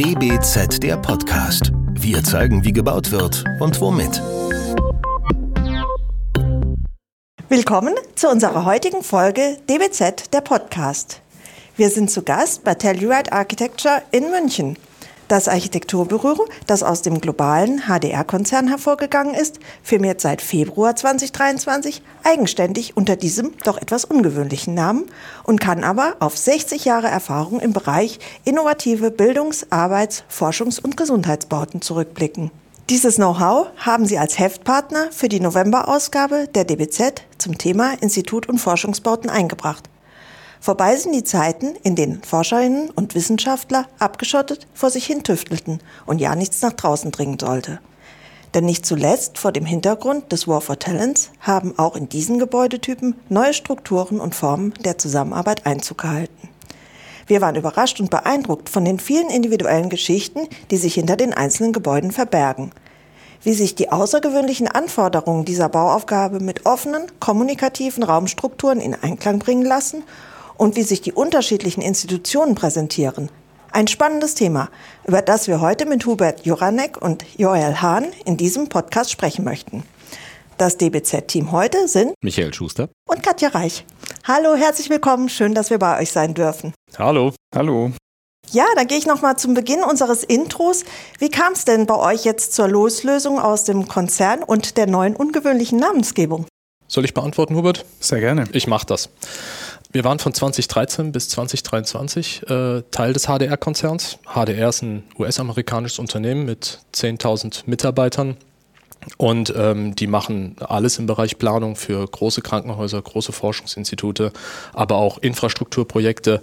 DBZ der Podcast. Wir zeigen, wie gebaut wird und womit. Willkommen zu unserer heutigen Folge DBZ der Podcast. Wir sind zu Gast bei Telluride Architecture in München. Das Architekturbüro, das aus dem globalen HDR-Konzern hervorgegangen ist, firmiert seit Februar 2023 eigenständig unter diesem doch etwas ungewöhnlichen Namen und kann aber auf 60 Jahre Erfahrung im Bereich innovative Bildungs-, Arbeits-, Forschungs- und Gesundheitsbauten zurückblicken. Dieses Know-how haben Sie als Heftpartner für die November-Ausgabe der DBZ zum Thema Institut- und Forschungsbauten eingebracht. Vorbei sind die Zeiten, in denen Forscherinnen und Wissenschaftler abgeschottet vor sich hin tüftelten und ja nichts nach draußen dringen sollte. Denn nicht zuletzt vor dem Hintergrund des War for Talents haben auch in diesen Gebäudetypen neue Strukturen und Formen der Zusammenarbeit Einzug gehalten. Wir waren überrascht und beeindruckt von den vielen individuellen Geschichten, die sich hinter den einzelnen Gebäuden verbergen. Wie sich die außergewöhnlichen Anforderungen dieser Bauaufgabe mit offenen, kommunikativen Raumstrukturen in Einklang bringen lassen und wie sich die unterschiedlichen Institutionen präsentieren. Ein spannendes Thema, über das wir heute mit Hubert Joranek und Joel Hahn in diesem Podcast sprechen möchten. Das DBZ-Team heute sind Michael Schuster und Katja Reich. Hallo, herzlich willkommen. Schön, dass wir bei euch sein dürfen. Hallo. Hallo. Ja, dann gehe ich noch mal zum Beginn unseres Intros. Wie kam es denn bei euch jetzt zur Loslösung aus dem Konzern und der neuen ungewöhnlichen Namensgebung? Soll ich beantworten, Hubert? Sehr gerne. Ich mache das. Wir waren von 2013 bis 2023 äh, Teil des HDR-Konzerns. HDR ist ein US-amerikanisches Unternehmen mit 10.000 Mitarbeitern und ähm, die machen alles im Bereich Planung für große Krankenhäuser, große Forschungsinstitute, aber auch Infrastrukturprojekte.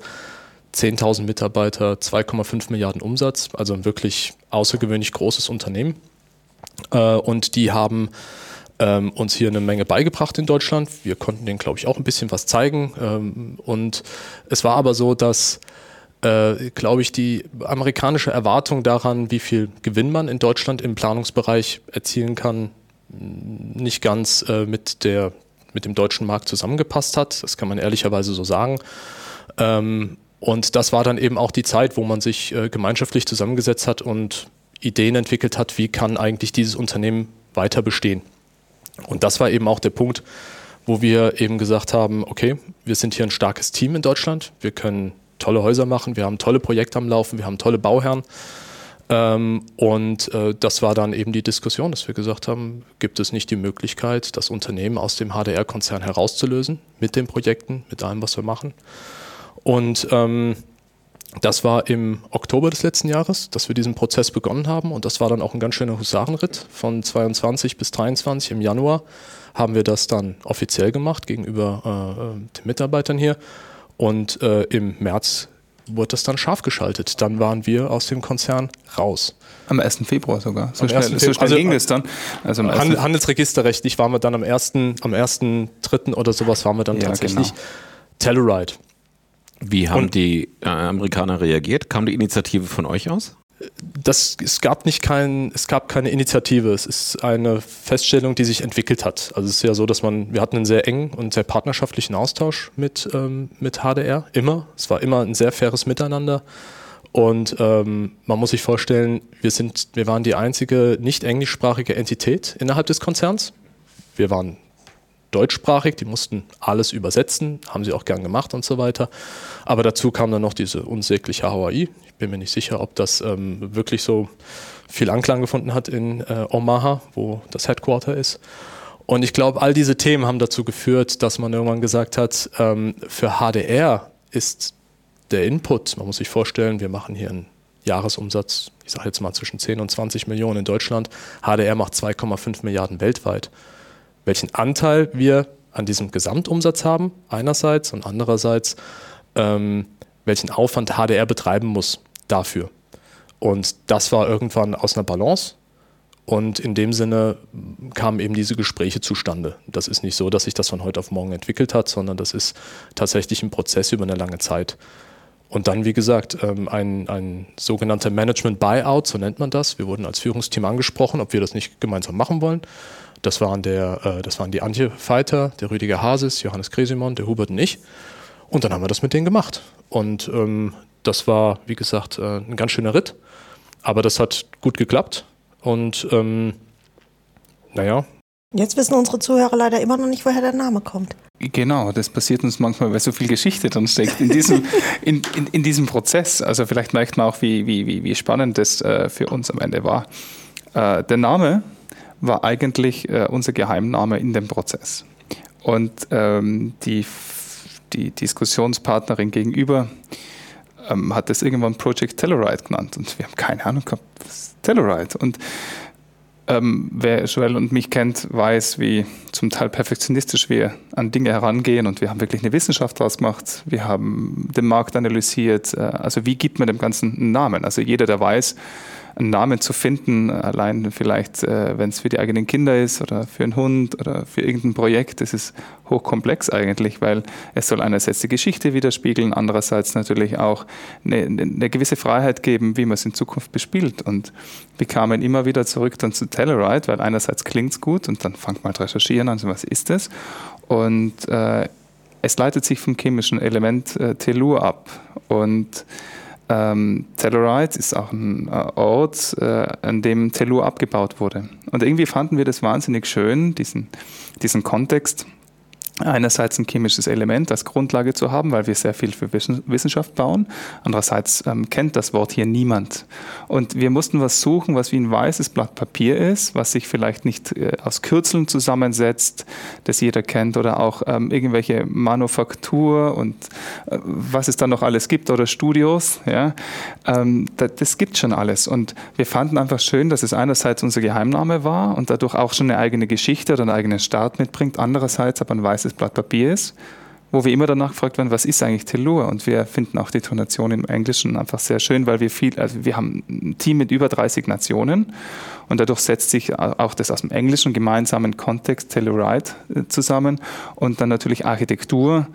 10.000 Mitarbeiter, 2,5 Milliarden Umsatz, also ein wirklich außergewöhnlich großes Unternehmen. Äh, und die haben ähm, uns hier eine Menge beigebracht in Deutschland. Wir konnten denen, glaube ich, auch ein bisschen was zeigen. Ähm, und es war aber so, dass, äh, glaube ich, die amerikanische Erwartung daran, wie viel Gewinn man in Deutschland im Planungsbereich erzielen kann, nicht ganz äh, mit, der, mit dem deutschen Markt zusammengepasst hat. Das kann man ehrlicherweise so sagen. Ähm, und das war dann eben auch die Zeit, wo man sich äh, gemeinschaftlich zusammengesetzt hat und Ideen entwickelt hat, wie kann eigentlich dieses Unternehmen weiter bestehen. Und das war eben auch der Punkt, wo wir eben gesagt haben, okay, wir sind hier ein starkes Team in Deutschland, wir können tolle Häuser machen, wir haben tolle Projekte am Laufen, wir haben tolle Bauherren. Ähm, und äh, das war dann eben die Diskussion, dass wir gesagt haben, gibt es nicht die Möglichkeit, das Unternehmen aus dem HDR-Konzern herauszulösen mit den Projekten, mit allem, was wir machen. Und ähm, das war im Oktober des letzten Jahres, dass wir diesen Prozess begonnen haben und das war dann auch ein ganz schöner Husarenritt. Von 22 bis 23 im Januar haben wir das dann offiziell gemacht gegenüber äh, den Mitarbeitern hier und äh, im März wurde das dann scharf geschaltet. Dann waren wir aus dem Konzern raus. Am 1. Februar sogar. So am schnell, so schnell also, ging es dann. Also Handel, Handelsregisterrechtlich waren wir dann am 1., am 1.3. oder sowas waren wir dann ja, tatsächlich genau. Telluride. Wie haben und die äh, Amerikaner reagiert? Kam die Initiative von euch aus? Das, es gab nicht kein, es gab keine Initiative. Es ist eine Feststellung, die sich entwickelt hat. Also es ist ja so, dass man, wir hatten einen sehr engen und sehr partnerschaftlichen Austausch mit, ähm, mit HDR, immer. Es war immer ein sehr faires Miteinander. Und ähm, man muss sich vorstellen, wir sind, wir waren die einzige nicht englischsprachige Entität innerhalb des Konzerns. Wir waren deutschsprachig, die mussten alles übersetzen, haben sie auch gern gemacht und so weiter. Aber dazu kam dann noch diese unsägliche Hawaii. Ich bin mir nicht sicher, ob das ähm, wirklich so viel Anklang gefunden hat in äh, Omaha, wo das Headquarter ist. Und ich glaube, all diese Themen haben dazu geführt, dass man irgendwann gesagt hat, ähm, für HDR ist der Input, man muss sich vorstellen, wir machen hier einen Jahresumsatz, ich sage jetzt mal zwischen 10 und 20 Millionen in Deutschland, HDR macht 2,5 Milliarden weltweit welchen Anteil wir an diesem Gesamtumsatz haben, einerseits und andererseits, ähm, welchen Aufwand HDR betreiben muss dafür. Und das war irgendwann aus einer Balance. Und in dem Sinne kamen eben diese Gespräche zustande. Das ist nicht so, dass sich das von heute auf morgen entwickelt hat, sondern das ist tatsächlich ein Prozess über eine lange Zeit. Und dann, wie gesagt, ähm, ein, ein sogenannter Management Buyout, so nennt man das. Wir wurden als Führungsteam angesprochen, ob wir das nicht gemeinsam machen wollen. Das waren, der, äh, das waren die Antje Feiter, der Rüdiger Hasis, Johannes Kresimon, der Hubert und ich. Und dann haben wir das mit denen gemacht. Und ähm, das war, wie gesagt, äh, ein ganz schöner Ritt. Aber das hat gut geklappt. Und ähm, naja. Jetzt wissen unsere Zuhörer leider immer noch nicht, woher der Name kommt. Genau, das passiert uns manchmal, weil so viel Geschichte drin steckt in diesem, in, in, in diesem Prozess. Also vielleicht merkt man auch, wie, wie, wie spannend das äh, für uns am Ende war. Äh, der Name war eigentlich äh, unser Geheimname in dem Prozess. Und ähm, die, die Diskussionspartnerin gegenüber ähm, hat das irgendwann Project Telluride genannt. Und wir haben keine Ahnung gehabt, was ist Telluride? Und ähm, wer Joel und mich kennt, weiß, wie zum Teil perfektionistisch wir an Dinge herangehen und wir haben wirklich eine Wissenschaft draus gemacht. Wir haben den Markt analysiert. Äh, also wie gibt man dem Ganzen einen Namen? Also jeder, der weiß, einen Namen zu finden, allein vielleicht, äh, wenn es für die eigenen Kinder ist oder für einen Hund oder für irgendein Projekt, das ist hochkomplex eigentlich, weil es soll einerseits die Geschichte widerspiegeln, andererseits natürlich auch eine, eine gewisse Freiheit geben, wie man es in Zukunft bespielt. Und wir kamen immer wieder zurück dann zu Telluride, weil einerseits klingt es gut und dann fangt mal recherchieren an, was ist das? Und äh, es leitet sich vom chemischen Element äh, Tellur ab. Und ähm, Telluride ist auch ein äh, Ort, äh, an dem Tellur abgebaut wurde. Und irgendwie fanden wir das wahnsinnig schön, diesen, diesen Kontext einerseits ein chemisches Element als Grundlage zu haben, weil wir sehr viel für Wissenschaft bauen. Andererseits ähm, kennt das Wort hier niemand. Und wir mussten was suchen, was wie ein weißes Blatt Papier ist, was sich vielleicht nicht äh, aus Kürzeln zusammensetzt, das jeder kennt, oder auch ähm, irgendwelche Manufaktur und äh, was es dann noch alles gibt oder Studios. Ja, ähm, das, das gibt schon alles. Und wir fanden einfach schön, dass es einerseits unser Geheimname war und dadurch auch schon eine eigene Geschichte oder einen eigenen Start mitbringt, andererseits aber ein weißes weißes Blatt Papier ist, wo wir immer danach gefragt werden, was ist eigentlich Tellur? Und wir finden auch die Tonation im Englischen einfach sehr schön, weil wir viel, also wir haben ein Team mit über 30 Nationen und dadurch setzt sich auch das aus dem englischen gemeinsamen Kontext Telluride äh, zusammen und dann natürlich Architektur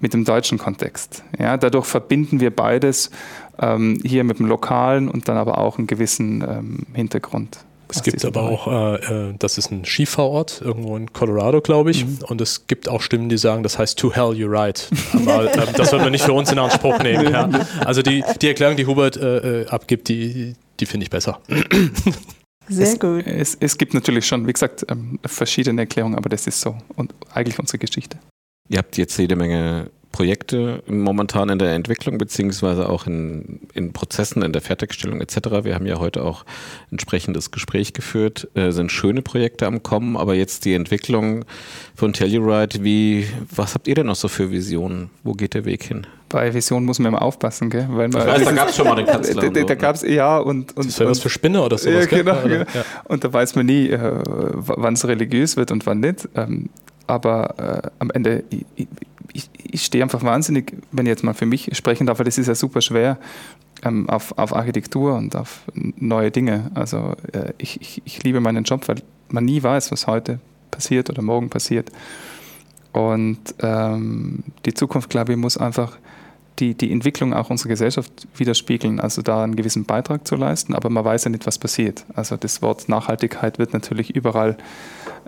mit dem deutschen Kontext. Ja, dadurch verbinden wir beides ähm, hier mit dem lokalen und dann aber auch einen gewissen ähm, Hintergrund. Es gibt aber auch, äh, äh, das ist ein Skifahrort, irgendwo in Colorado, glaube ich. Mhm. Und es gibt auch Stimmen, die sagen, das heißt To Hell You Ride. Aber äh, das sollten wir nicht für uns in Anspruch nehmen. Ja. Also die, die Erklärung, die Hubert äh, äh, abgibt, die, die finde ich besser. Sehr es, gut. Es, es, gibt natürlich schon, wie gesagt, ähm, verschiedene Erklärungen, aber das ist so und eigentlich unsere Geschichte. Ihr habt jetzt jede Menge Projekte momentan in der Entwicklung beziehungsweise auch in, in Prozessen, in der Fertigstellung etc. Wir haben ja heute auch entsprechendes Gespräch geführt, äh, sind schöne Projekte am Kommen, aber jetzt die Entwicklung von Telluride, wie, was habt ihr denn noch so für Visionen? Wo geht der Weg hin? Bei Visionen muss man immer aufpassen, gell? Weil man, ich weiß, da gab es schon mal den Kanzler. Da, da, da gab es, ja, und. und das wäre was für Spinne oder sowas, ja, genau, genau. Ja. Und da weiß man nie, äh, wann es religiös wird und wann nicht. Ähm, aber äh, am Ende, ich, stehe einfach wahnsinnig, wenn ich jetzt mal für mich sprechen darf, weil das ist ja super schwer, ähm, auf, auf Architektur und auf neue Dinge. Also äh, ich, ich, ich liebe meinen Job, weil man nie weiß, was heute passiert oder morgen passiert. Und ähm, die Zukunft, glaube ich, muss einfach die, die Entwicklung auch unserer Gesellschaft widerspiegeln, also da einen gewissen Beitrag zu leisten, aber man weiß ja nicht, was passiert. Also das Wort Nachhaltigkeit wird natürlich überall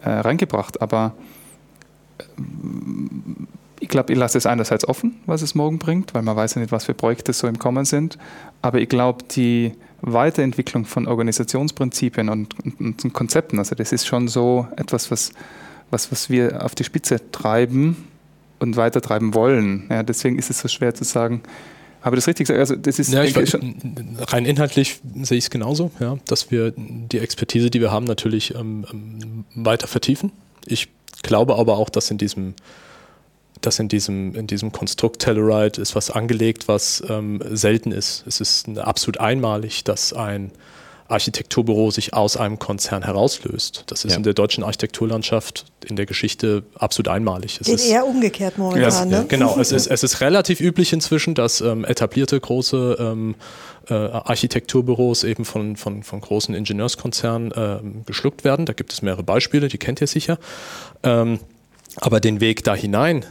äh, reingebracht, aber ich glaube, ich lasse es einerseits offen, was es morgen bringt, weil man weiß ja nicht, was für Projekte so im Kommen sind. Aber ich glaube, die Weiterentwicklung von Organisationsprinzipien und, und, und, Konzepten, also das ist schon so etwas, was, was, was wir auf die Spitze treiben und weitertreiben wollen. Ja, deswegen ist es so schwer zu sagen, habe ich das richtig gesagt? Also das ist ja, ich, rein inhaltlich sehe ich es genauso, ja, dass wir die Expertise, die wir haben, natürlich ähm, ähm weiter vertiefen. Ich glaube aber auch, dass in diesem dass in diesem, in diesem Konstrukt Telluride ist was angelegt, was ähm, selten ist. Es ist absolut einmalig, dass ein Architekturbüro sich aus einem Konzern herauslöst. Das ist ja. in der deutschen Architekturlandschaft in der Geschichte absolut einmalig. Es ist eher umgekehrt momentan. Ja, ne? Genau, es ist, es ist relativ üblich inzwischen, dass ähm, etablierte große ähm, äh, Architekturbüros eben von, von, von großen Ingenieurskonzernen äh, geschluckt werden. Da gibt es mehrere Beispiele, die kennt ihr sicher. Ähm, aber den Weg da hinein,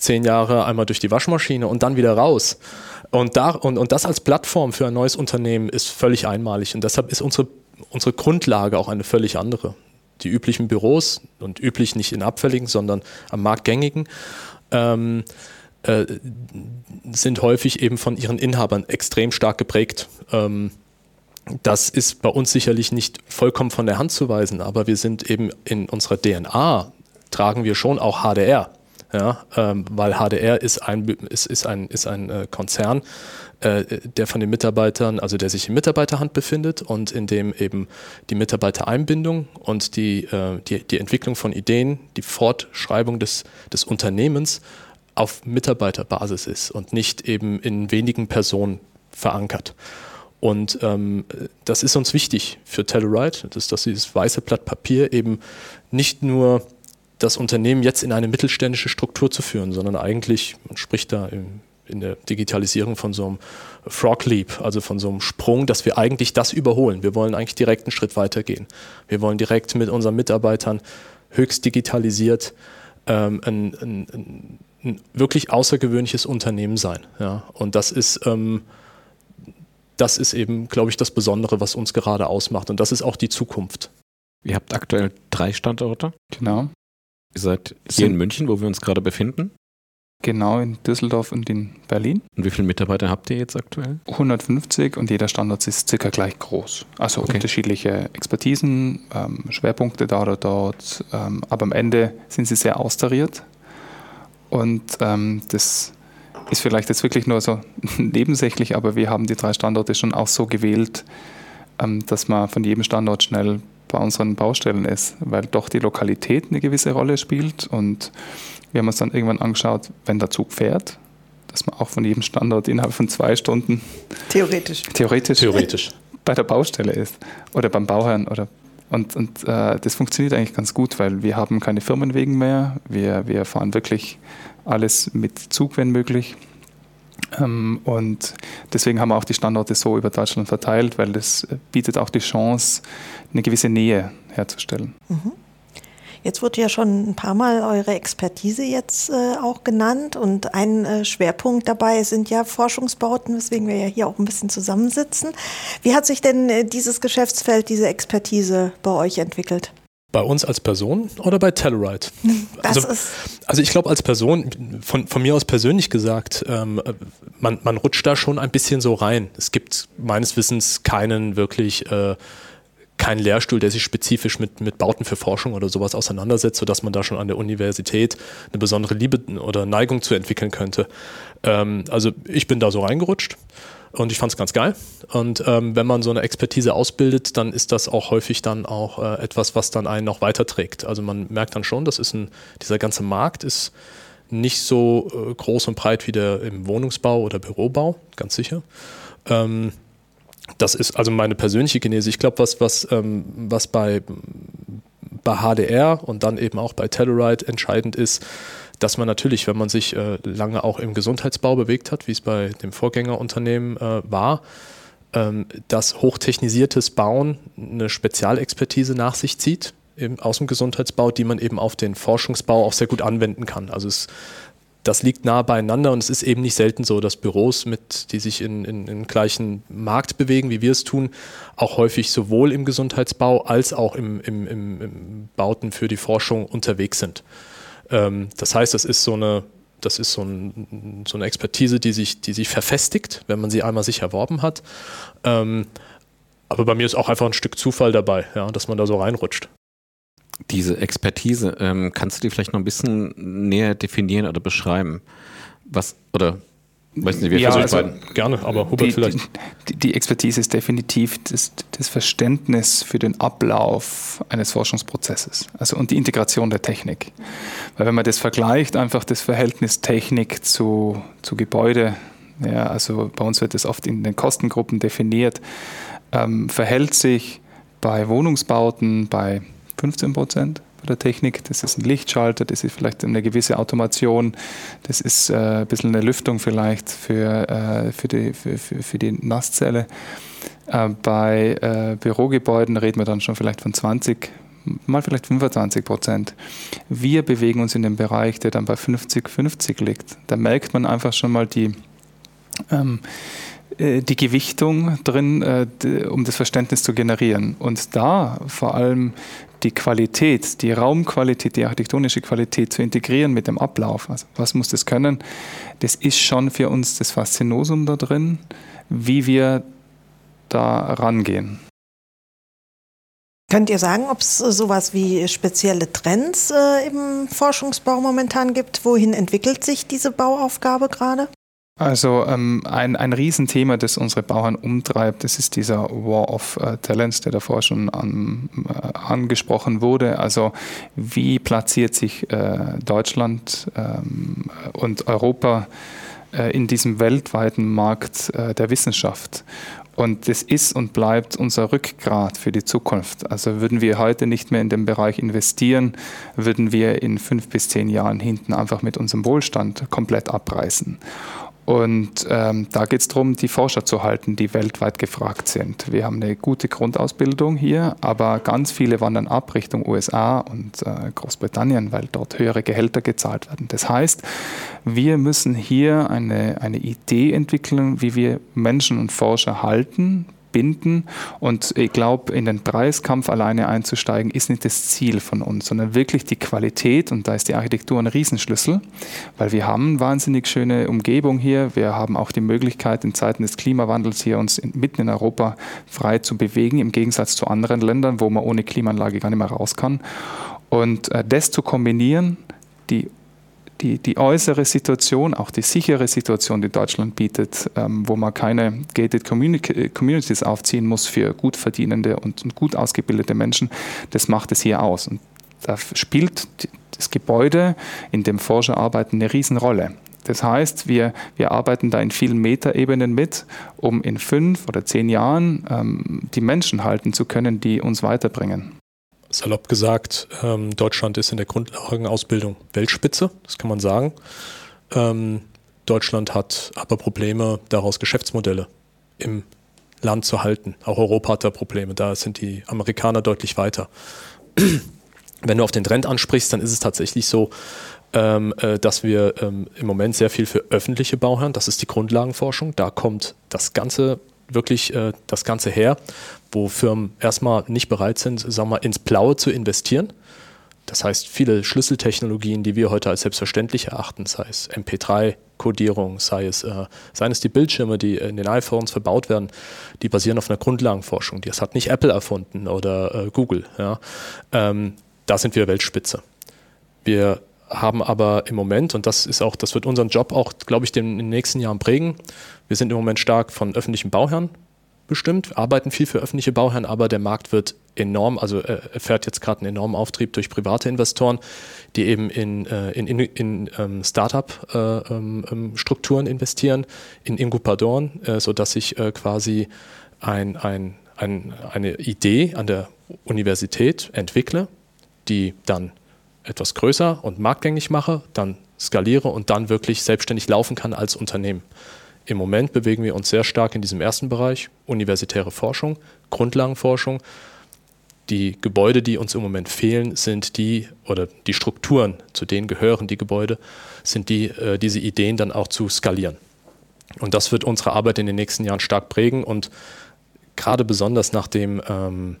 zehn Jahre einmal durch die Waschmaschine und dann wieder raus. Und, da, und, und das als Plattform für ein neues Unternehmen ist völlig einmalig. Und deshalb ist unsere, unsere Grundlage auch eine völlig andere. Die üblichen Büros und üblich nicht in abfälligen, sondern am marktgängigen, ähm, äh, sind häufig eben von ihren Inhabern extrem stark geprägt. Ähm, das ist bei uns sicherlich nicht vollkommen von der Hand zu weisen, aber wir sind eben in unserer DNA, tragen wir schon auch HDR. Ja, ähm, weil HDR ist ein, ist, ist ein, ist ein äh, Konzern, äh, der von den Mitarbeitern, also der sich in Mitarbeiterhand befindet und in dem eben die Mitarbeitereinbindung und die, äh, die, die Entwicklung von Ideen, die Fortschreibung des, des Unternehmens auf Mitarbeiterbasis ist und nicht eben in wenigen Personen verankert. Und ähm, das ist uns wichtig für Telluride, dass, dass dieses weiße Blatt Papier eben nicht nur das Unternehmen jetzt in eine mittelständische Struktur zu führen, sondern eigentlich, man spricht da im, in der Digitalisierung von so einem Frog Leap, also von so einem Sprung, dass wir eigentlich das überholen. Wir wollen eigentlich direkt einen Schritt weitergehen. Wir wollen direkt mit unseren Mitarbeitern höchst digitalisiert ähm, ein, ein, ein, ein, wirklich außergewöhnliches Unternehmen sein. Ja? Und das ist ähm, das ist eben, glaube ich, das Besondere, was uns gerade ausmacht. Und das ist auch die Zukunft. Ihr habt aktuell drei Standorte. Genau. Ihr seid hier in München, wo wir uns gerade befinden. Genau, in Düsseldorf und in Berlin. Und wie viele Mitarbeiter habt ihr jetzt aktuell? 150 und jeder Standort ist circa gleich groß. Also okay. unterschiedliche Expertisen, ähm, Schwerpunkte da oder dort. Ähm, aber am Ende sind sie sehr austariert. Und ähm, das ist vielleicht jetzt wirklich nur so nebensächlich, aber wir haben die drei Standorte schon auch so gewählt, ähm, dass man von jedem Standort schnell bei unseren Baustellen ist, weil doch die Lokalität eine gewisse Rolle spielt. Und wir haben uns dann irgendwann angeschaut, wenn der Zug fährt, dass man auch von jedem Standort innerhalb von zwei Stunden theoretisch, theoretisch, theoretisch. bei der Baustelle ist oder beim Bauherrn oder und, und äh, das funktioniert eigentlich ganz gut, weil wir haben keine Firmenwegen mehr. Wir, wir fahren wirklich alles mit Zug, wenn möglich. Ähm, und deswegen haben wir auch die Standorte so über Deutschland verteilt, weil das bietet auch die Chance, eine gewisse Nähe herzustellen. Mhm. Jetzt wurde ja schon ein paar Mal eure Expertise jetzt äh, auch genannt und ein äh, Schwerpunkt dabei sind ja Forschungsbauten, weswegen wir ja hier auch ein bisschen zusammensitzen. Wie hat sich denn äh, dieses Geschäftsfeld, diese Expertise bei euch entwickelt? Bei uns als Person oder bei Telluride? Also, also, ich glaube als Person, von, von mir aus persönlich gesagt, ähm, man, man rutscht da schon ein bisschen so rein. Es gibt meines Wissens keinen wirklich äh, keinen Lehrstuhl, der sich spezifisch mit, mit Bauten für Forschung oder sowas auseinandersetzt, sodass man da schon an der Universität eine besondere Liebe oder Neigung zu entwickeln könnte. Ähm, also ich bin da so reingerutscht und ich fand es ganz geil. Und ähm, wenn man so eine Expertise ausbildet, dann ist das auch häufig dann auch äh, etwas, was dann einen noch weiterträgt. Also man merkt dann schon, das ist ein, dieser ganze Markt ist nicht so äh, groß und breit wie der im Wohnungsbau oder Bürobau, ganz sicher. Ähm, das ist also meine persönliche Genese. Ich glaube, was, was, ähm, was bei, bei HDR und dann eben auch bei Telluride entscheidend ist, dass man natürlich, wenn man sich äh, lange auch im Gesundheitsbau bewegt hat, wie es bei dem Vorgängerunternehmen äh, war, ähm, dass hochtechnisiertes Bauen eine Spezialexpertise nach sich zieht im, aus dem Gesundheitsbau, die man eben auf den Forschungsbau auch sehr gut anwenden kann. Also es das liegt nah beieinander und es ist eben nicht selten so, dass Büros, mit, die sich in, in, in gleichen Markt bewegen, wie wir es tun, auch häufig sowohl im Gesundheitsbau als auch im, im, im, im Bauten für die Forschung unterwegs sind. Ähm, das heißt, das ist so eine, das ist so, ein, so, eine Expertise, die sich, die sich verfestigt, wenn man sie einmal sich erworben hat. Ähm, aber bei mir ist auch einfach ein Stück Zufall dabei, ja, dass man da so reinrutscht. Diese Expertise, ähm, kannst du die vielleicht noch ein bisschen näher definieren oder beschreiben? Was, oder Weiß nicht, wir ja, also gerne, aber Hubert die, vielleicht. Die, die, Expertise ist definitiv das, das, Verständnis für den Ablauf eines Forschungsprozesses also und die Integration der Technik. Weil wenn man das vergleicht, einfach das Verhältnis Technik zu, zu Gebäude, ja, also bei uns wird das oft in den Kostengruppen definiert, ähm, verhält sich bei Wohnungsbauten bei 15 Prozent bei der Technik. Das ist ein Lichtschalter, das ist vielleicht eine gewisse Automation, das ist äh, ein bisschen eine Lüftung vielleicht für, äh, für, die, für, für, für die Nasszelle. Äh, bei äh, Bürogebäuden reden wir dann schon vielleicht von 20, mal vielleicht 25 Prozent. Wir bewegen uns in dem Bereich, der dann bei 50, 50 liegt. Da merkt man einfach schon mal die, ähm, äh, die Gewichtung drin, äh, um das Verständnis zu generieren. Und da vor allem die Qualität, die Raumqualität, die architektonische Qualität zu integrieren mit dem Ablauf. Also was muss das können? Das ist schon für uns das Faszinosum da drin, wie wir da rangehen. Könnt ihr sagen, ob es sowas wie spezielle Trends äh, im Forschungsbau momentan gibt? Wohin entwickelt sich diese Bauaufgabe gerade? Also ähm, ein, ein Riesenthema, das unsere Bauern umtreibt, das ist dieser War of uh, Talents, der davor schon an, äh, angesprochen wurde. Also wie platziert sich äh, Deutschland ähm, und Europa äh, in diesem weltweiten Markt äh, der Wissenschaft? Und das ist und bleibt unser Rückgrat für die Zukunft. Also würden wir heute nicht mehr in den Bereich investieren, würden wir in fünf bis zehn Jahren hinten einfach mit unserem Wohlstand komplett abreißen. Und ähm, da geht es darum, die Forscher zu halten, die weltweit gefragt sind. Wir haben eine gute Grundausbildung hier, aber ganz viele wandern ab Richtung USA und äh, Großbritannien, weil dort höhere Gehälter gezahlt werden. Das heißt, wir müssen hier eine, eine Idee entwickeln, wie wir Menschen und Forscher halten, binden. Und ich glaube, in den Preiskampf alleine einzusteigen, ist nicht das Ziel von uns, sondern wirklich die Qualität. Und da ist die Architektur ein Riesenschlüssel, weil wir haben eine wahnsinnig schöne Umgebung hier. Wir haben auch die Möglichkeit, in Zeiten des Klimawandels hier uns in, mitten in Europa frei zu bewegen, im Gegensatz zu anderen Ländern, wo man ohne Klimaanlage gar nicht mehr raus kann. Und äh, das zu kombinieren, die die, die äußere Situation, auch die sichere Situation, die Deutschland bietet, ähm, wo man keine gated Communities aufziehen muss für gut verdienende und, und gut ausgebildete Menschen, das macht es hier aus. Und da spielt das Gebäude, in dem Forscher arbeiten, eine Riesenrolle. Das heißt, wir, wir arbeiten da in vielen Metaebenen mit, um in fünf oder zehn Jahren ähm, die Menschen halten zu können, die uns weiterbringen salopp gesagt, ähm, Deutschland ist in der Grundlagenausbildung Weltspitze, das kann man sagen. Ähm, Deutschland hat aber Probleme, daraus Geschäftsmodelle im Land zu halten. Auch Europa hat da Probleme, da sind die Amerikaner deutlich weiter. Wenn du auf den Trend ansprichst, dann ist es tatsächlich so, ähm, äh, dass wir ähm, im Moment sehr viel für öffentliche Bauherren, das ist die Grundlagenforschung, da kommt das ganze wirklich äh, das Ganze her, wo Firmen erstmal nicht bereit sind, sagen wir, ins Blaue zu investieren. Das heißt, viele Schlüsseltechnologien, die wir heute als selbstverständlich erachten, sei es MP3-Codierung, sei es, äh, seien es die Bildschirme, die in den iPhones verbaut werden, die basieren auf einer Grundlagenforschung. Das hat nicht Apple erfunden oder äh, Google. Ja. Ähm, da sind wir Weltspitze. Wir haben aber im Moment, und das ist auch, das wird unseren Job auch, glaube ich, in den nächsten Jahren prägen. Wir sind im Moment stark von öffentlichen Bauherren bestimmt, arbeiten viel für öffentliche Bauherren, aber der Markt wird enorm, also äh, erfährt jetzt gerade einen enormen Auftrieb durch private Investoren, die eben in, äh, in, in, in ähm, Startup-Strukturen äh, ähm, investieren, in Inkubatoren, äh, sodass sich äh, quasi ein, ein, ein, eine Idee an der Universität entwickle, die dann etwas größer und marktgängig mache, dann skaliere und dann wirklich selbstständig laufen kann als Unternehmen. Im Moment bewegen wir uns sehr stark in diesem ersten Bereich, universitäre Forschung, Grundlagenforschung. Die Gebäude, die uns im Moment fehlen, sind die, oder die Strukturen, zu denen gehören die Gebäude, sind die, äh, diese Ideen dann auch zu skalieren. Und das wird unsere Arbeit in den nächsten Jahren stark prägen und gerade besonders nach dem ähm,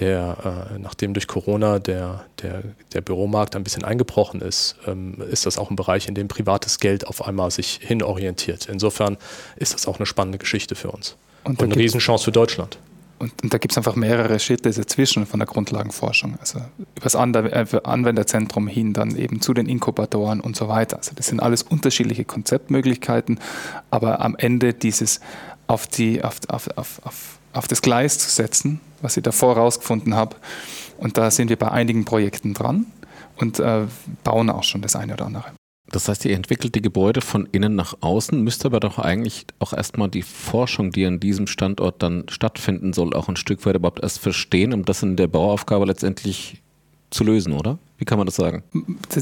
der, äh, nachdem durch Corona der, der, der Büromarkt ein bisschen eingebrochen ist, ähm, ist das auch ein Bereich, in dem privates Geld auf einmal sich hinorientiert. Insofern ist das auch eine spannende Geschichte für uns. Und, und eine Riesenchance für Deutschland. Und, und da gibt es einfach mehrere Schritte dazwischen von der Grundlagenforschung. Also über das äh, Anwenderzentrum hin, dann eben zu den Inkubatoren und so weiter. Also das sind alles unterschiedliche Konzeptmöglichkeiten, aber am Ende dieses auf, die, auf, auf, auf, auf auf das Gleis zu setzen, was ich davor herausgefunden habe. Und da sind wir bei einigen Projekten dran und äh, bauen auch schon das eine oder andere. Das heißt, ihr entwickelt die Gebäude von innen nach außen, müsst aber doch eigentlich auch erstmal die Forschung, die an diesem Standort dann stattfinden soll, auch ein Stück weit überhaupt erst verstehen, um das in der Bauaufgabe letztendlich zu lösen, oder? Wie kann man das sagen?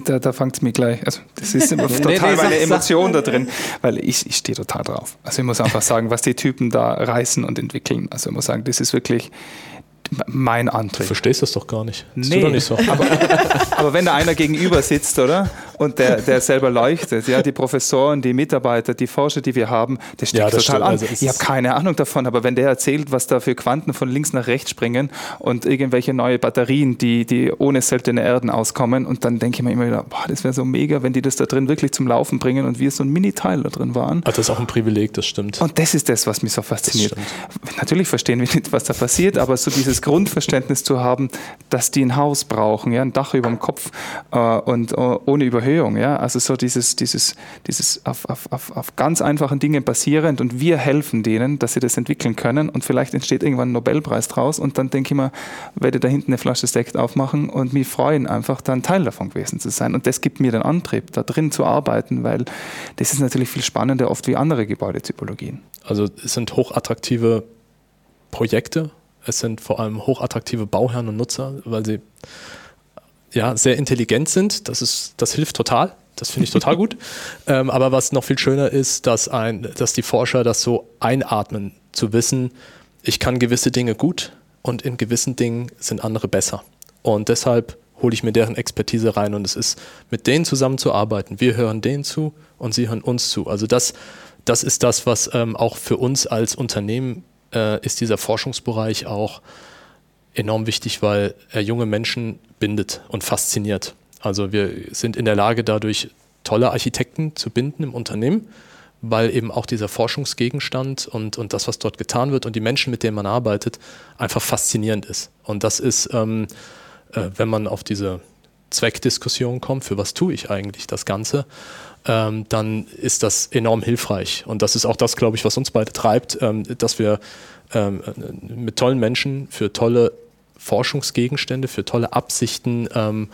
Da, da fängt es mir gleich. Also, das ist immer total nee, nee, meine Emotion da drin, weil ich, ich stehe total drauf. Also, ich muss einfach sagen, was die Typen da reißen und entwickeln. Also, ich muss sagen, das ist wirklich mein Antrieb. Du verstehst das doch gar nicht. Das nee, doch nicht so. aber, aber, wenn da einer gegenüber sitzt, oder? Und der, der selber leuchtet. Ja, die Professoren, die Mitarbeiter, die Forscher, die wir haben, der steckt ja, total stimmt. an. Also ich habe keine Ahnung davon, aber wenn der erzählt, was da für Quanten von links nach rechts springen und irgendwelche neue Batterien, die, die ohne seltene Erden auskommen, und dann denke ich mir immer wieder, boah, das wäre so mega, wenn die das da drin wirklich zum Laufen bringen und wir so ein Mini-Teil da drin waren. Also das ist auch ein Privileg, das stimmt. Und das ist das, was mich so fasziniert. Natürlich verstehen wir nicht, was da passiert, aber so dieses Grundverständnis zu haben, dass die ein Haus brauchen, ja, ein Dach über dem Kopf äh, und uh, ohne Überhöhung, ja, also so dieses, dieses, dieses auf, auf, auf, auf ganz einfachen Dingen basierend und wir helfen denen, dass sie das entwickeln können und vielleicht entsteht irgendwann ein Nobelpreis draus und dann denke ich mir, werde da hinten eine Flasche Sekt aufmachen und mich freuen, einfach da ein Teil davon gewesen zu sein und das gibt mir den Antrieb, da drin zu arbeiten, weil das ist natürlich viel spannender oft wie andere Gebäudetypologien. Also es sind hochattraktive Projekte, es sind vor allem hochattraktive Bauherren und Nutzer, weil sie ja sehr intelligent sind. Das, ist, das hilft total. Das finde ich total gut. Ähm, aber was noch viel schöner ist, dass, ein, dass die Forscher das so einatmen, zu wissen, ich kann gewisse Dinge gut und in gewissen Dingen sind andere besser. Und deshalb hole ich mir deren Expertise rein und es ist mit denen zusammenzuarbeiten. Wir hören denen zu und sie hören uns zu. Also das, das ist das, was ähm, auch für uns als Unternehmen äh, ist dieser Forschungsbereich auch enorm wichtig, weil er junge Menschen bindet und fasziniert. Also wir sind in der Lage, dadurch tolle Architekten zu binden im Unternehmen, weil eben auch dieser Forschungsgegenstand und, und das, was dort getan wird und die Menschen, mit denen man arbeitet, einfach faszinierend ist. Und das ist, ähm, äh, wenn man auf diese Zweckdiskussion kommt, für was tue ich eigentlich das Ganze, ähm, dann ist das enorm hilfreich. Und das ist auch das, glaube ich, was uns beide treibt, ähm, dass wir ähm, mit tollen Menschen für tolle Forschungsgegenstände, für tolle Absichten ähm,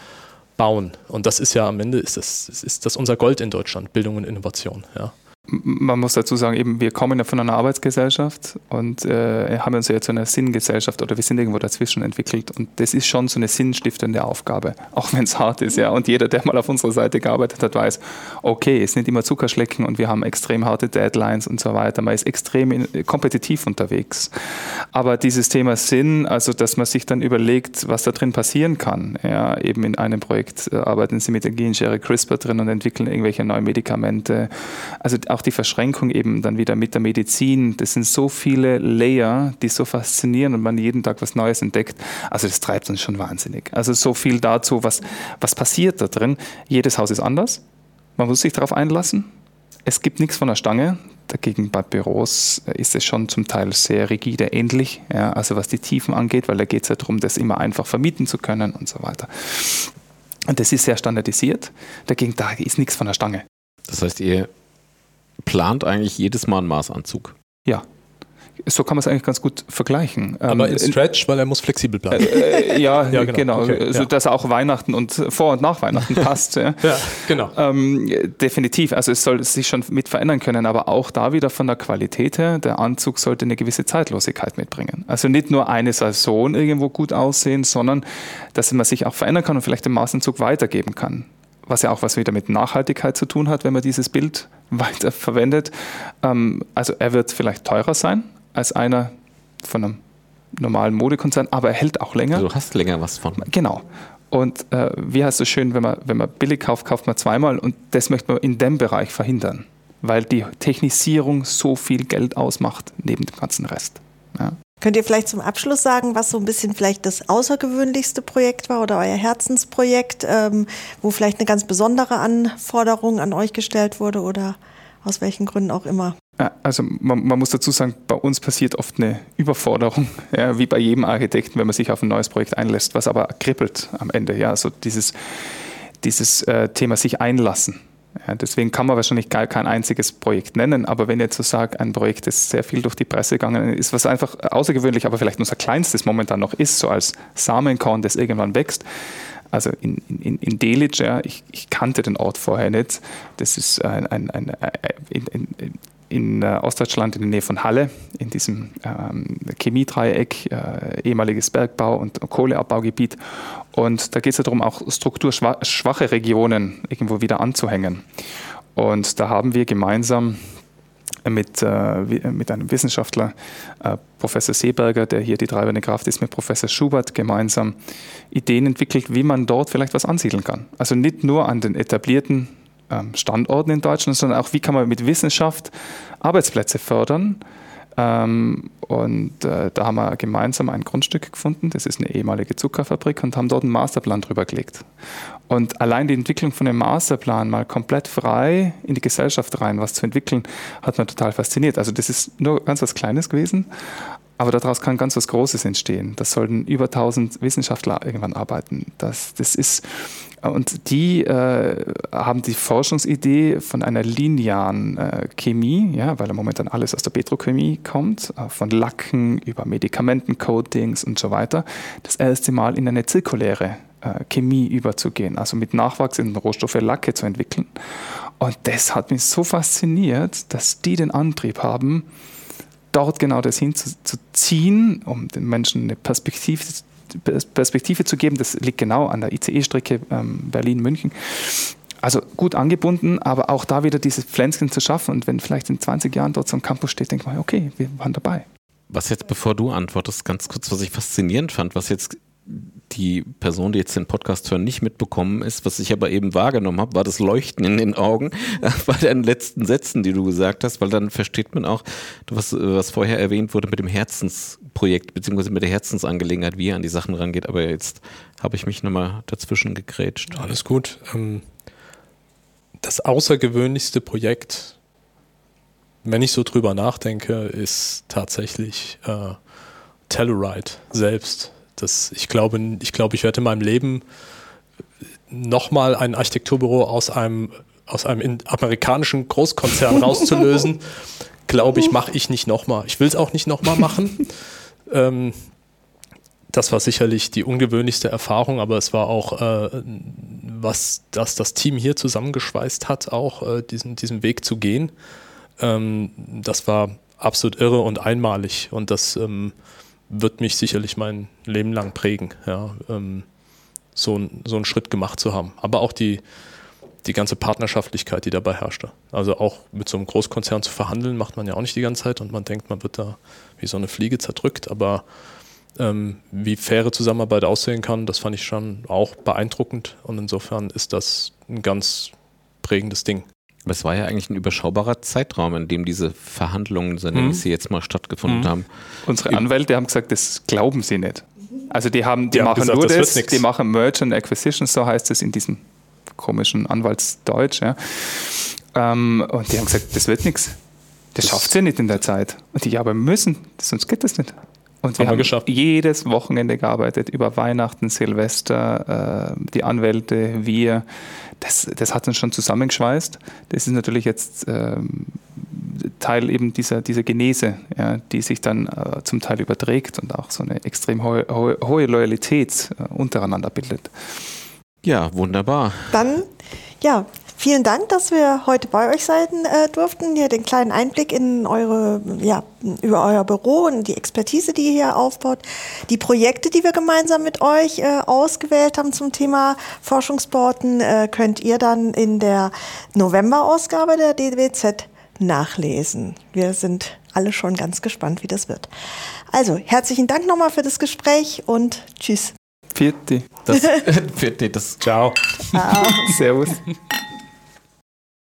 bauen. Und das ist ja am Ende ist das, ist das unser Gold in Deutschland, Bildung und Innovation. Ja man muss dazu sagen, eben wir kommen ja von einer Arbeitsgesellschaft und äh, haben uns ja zu einer Sinngesellschaft oder wir sind irgendwo dazwischen entwickelt und das ist schon so eine sinnstiftende Aufgabe, auch wenn es hart ist, ja. Und jeder, der mal auf unserer Seite gearbeitet hat, weiß, okay, es nicht immer Zuckerschlecken und wir haben extrem harte Deadlines und so weiter. Man ist extrem in, kompetitiv unterwegs. Aber dieses Thema Sinn, also dass man sich dann überlegt, was da drin passieren kann, ja, eben in einem Projekt äh, arbeiten sie mit der Genschere CRISPR drin und entwickeln irgendwelche neuen Medikamente. Also auch die Verschränkung eben dann wieder mit der Medizin. Das sind so viele Layer, die so faszinieren und man jeden Tag was Neues entdeckt. Also das treibt uns schon wahnsinnig. Also so viel dazu, was, was passiert da drin. Jedes Haus ist anders. Man muss sich darauf einlassen. Es gibt nichts von der Stange. Dagegen bei Büros ist es schon zum Teil sehr rigide ähnlich, ja, also was die Tiefen angeht, weil da geht es ja darum, das immer einfach vermieten zu können und so weiter. Und das ist sehr standardisiert. Dagegen da ist nichts von der Stange. Das heißt, ihr plant eigentlich jedes Mal einen Maßanzug. Ja. So kann man es eigentlich ganz gut vergleichen. Aber ähm, in Stretch, weil er muss flexibel bleiben. Äh, ja, ja, genau. genau. Okay, also, ja. Dass er auch Weihnachten und vor und nach Weihnachten passt. ja. ja, genau. Ähm, definitiv. Also es soll sich schon mit verändern können, aber auch da wieder von der Qualität her, der Anzug sollte eine gewisse Zeitlosigkeit mitbringen. Also nicht nur eine Saison irgendwo gut aussehen, sondern dass man sich auch verändern kann und vielleicht den Maßanzug weitergeben kann was ja auch was wieder mit Nachhaltigkeit zu tun hat, wenn man dieses Bild weiter verwendet. Ähm, also er wird vielleicht teurer sein als einer von einem normalen Modekonzern, aber er hält auch länger. Du hast länger was von. Genau. Und äh, wie heißt es schön, wenn man, wenn man billig kauft, kauft man zweimal und das möchte man in dem Bereich verhindern, weil die Technisierung so viel Geld ausmacht neben dem ganzen Rest. Könnt ihr vielleicht zum Abschluss sagen, was so ein bisschen vielleicht das außergewöhnlichste Projekt war oder euer Herzensprojekt, ähm, wo vielleicht eine ganz besondere Anforderung an euch gestellt wurde oder aus welchen Gründen auch immer? Also man, man muss dazu sagen, bei uns passiert oft eine Überforderung, ja, wie bei jedem Architekten, wenn man sich auf ein neues Projekt einlässt, was aber kribbelt am Ende. Ja, also dieses, dieses äh, Thema sich einlassen. Ja, deswegen kann man wahrscheinlich gar kein einziges Projekt nennen, aber wenn ich jetzt so sage, ein Projekt, das sehr viel durch die Presse gegangen ist, was einfach außergewöhnlich, aber vielleicht unser kleinstes momentan noch ist, so als Samenkorn, das irgendwann wächst. Also in, in, in Delitzsch, ja, ich, ich, kannte den Ort vorher nicht. Das ist ein, ein, ein, ein in, äh, Ostdeutschland in der Nähe von Halle, in diesem ähm, Chemiedreieck, äh, ehemaliges Bergbau- und Kohleabbaugebiet. Und da geht es ja darum, auch strukturschwache Regionen irgendwo wieder anzuhängen. Und da haben wir gemeinsam mit, äh, mit einem Wissenschaftler, äh, Professor Seeberger, der hier die treibende Kraft ist, mit Professor Schubert gemeinsam Ideen entwickelt, wie man dort vielleicht was ansiedeln kann. Also nicht nur an den etablierten Standorten in Deutschland, sondern auch, wie kann man mit Wissenschaft Arbeitsplätze fördern. Ähm, und äh, da haben wir gemeinsam ein Grundstück gefunden, das ist eine ehemalige Zuckerfabrik und haben dort einen Masterplan drüber gelegt. Und allein die Entwicklung von dem Masterplan mal komplett frei in die Gesellschaft rein, was zu entwickeln, hat mir total fasziniert. Also das ist nur ganz was Kleines gewesen, aber daraus kann ganz was Großes entstehen. Das sollten über 1000 Wissenschaftler irgendwann arbeiten. Das, das ist, und die äh, haben die Forschungsidee von einer linearen äh, Chemie, ja, weil momentan alles aus der Petrochemie kommt, äh, von Lacken über Medikamentencoatings und so weiter, das erste Mal in eine zirkuläre äh, Chemie überzugehen, also mit nachwachsenden Rohstoffe Lacke zu entwickeln. Und das hat mich so fasziniert, dass die den Antrieb haben, dort genau das hinzuziehen, um den Menschen eine Perspektive, Perspektive zu geben. Das liegt genau an der ICE-Strecke ähm, Berlin-München. Also gut angebunden, aber auch da wieder dieses Pflänzchen zu schaffen. Und wenn vielleicht in 20 Jahren dort so ein Campus steht, denkt man, okay, wir waren dabei. Was jetzt, bevor du antwortest, ganz kurz, was ich faszinierend fand, was jetzt die Person, die jetzt den Podcast hören, nicht mitbekommen ist, was ich aber eben wahrgenommen habe, war das Leuchten in den Augen bei deinen letzten Sätzen, die du gesagt hast, weil dann versteht man auch, was, was vorher erwähnt wurde mit dem Herzensprojekt, beziehungsweise mit der Herzensangelegenheit, wie er an die Sachen rangeht. Aber jetzt habe ich mich nochmal dazwischen gegrätscht. Alles gut. Ähm, das außergewöhnlichste Projekt, wenn ich so drüber nachdenke, ist tatsächlich äh, Telluride selbst das, ich, glaube, ich glaube, ich werde in meinem Leben nochmal ein Architekturbüro aus einem, aus einem amerikanischen Großkonzern rauszulösen, glaube ich, mache ich nicht nochmal. Ich will es auch nicht nochmal machen. ähm, das war sicherlich die ungewöhnlichste Erfahrung, aber es war auch, äh, was das, das Team hier zusammengeschweißt hat, auch äh, diesen, diesen Weg zu gehen. Ähm, das war absolut irre und einmalig und das ähm, wird mich sicherlich mein Leben lang prägen, ja, ähm, so, so einen Schritt gemacht zu haben. Aber auch die, die ganze Partnerschaftlichkeit, die dabei herrschte. Also auch mit so einem Großkonzern zu verhandeln, macht man ja auch nicht die ganze Zeit und man denkt, man wird da wie so eine Fliege zerdrückt. Aber ähm, wie faire Zusammenarbeit aussehen kann, das fand ich schon auch beeindruckend. Und insofern ist das ein ganz prägendes Ding. Aber es war ja eigentlich ein überschaubarer Zeitraum, in dem diese Verhandlungen, so nenne ich sie jetzt mal, stattgefunden mhm. haben. Unsere Anwälte haben gesagt, das glauben sie nicht. Also die haben, die, die machen haben gesagt, nur das, das die machen Merge and Acquisition, so heißt es in diesem komischen Anwaltsdeutsch. Ja. Ähm, und die haben gesagt, das wird nichts. Das, das schafft sie nicht in der Zeit. Und die, ja, aber müssen, sonst geht das nicht. Und wir haben, haben jedes Wochenende gearbeitet, über Weihnachten, Silvester, äh, die Anwälte, wir. Das, das hat uns schon zusammengeschweißt. Das ist natürlich jetzt ähm, Teil eben dieser, dieser Genese, ja, die sich dann äh, zum Teil überträgt und auch so eine extrem hohe, hohe, hohe Loyalität äh, untereinander bildet. Ja, wunderbar. Dann, ja, Vielen Dank, dass wir heute bei euch sein äh, durften. Hier den kleinen Einblick in eure, ja, über euer Büro und die Expertise, die ihr hier aufbaut. Die Projekte, die wir gemeinsam mit euch äh, ausgewählt haben zum Thema Forschungsbauten, äh, könnt ihr dann in der November-Ausgabe der DWZ nachlesen. Wir sind alle schon ganz gespannt, wie das wird. Also, herzlichen Dank nochmal für das Gespräch und tschüss. Vierte. Das, vierte, das. Ciao. Ciao. Servus.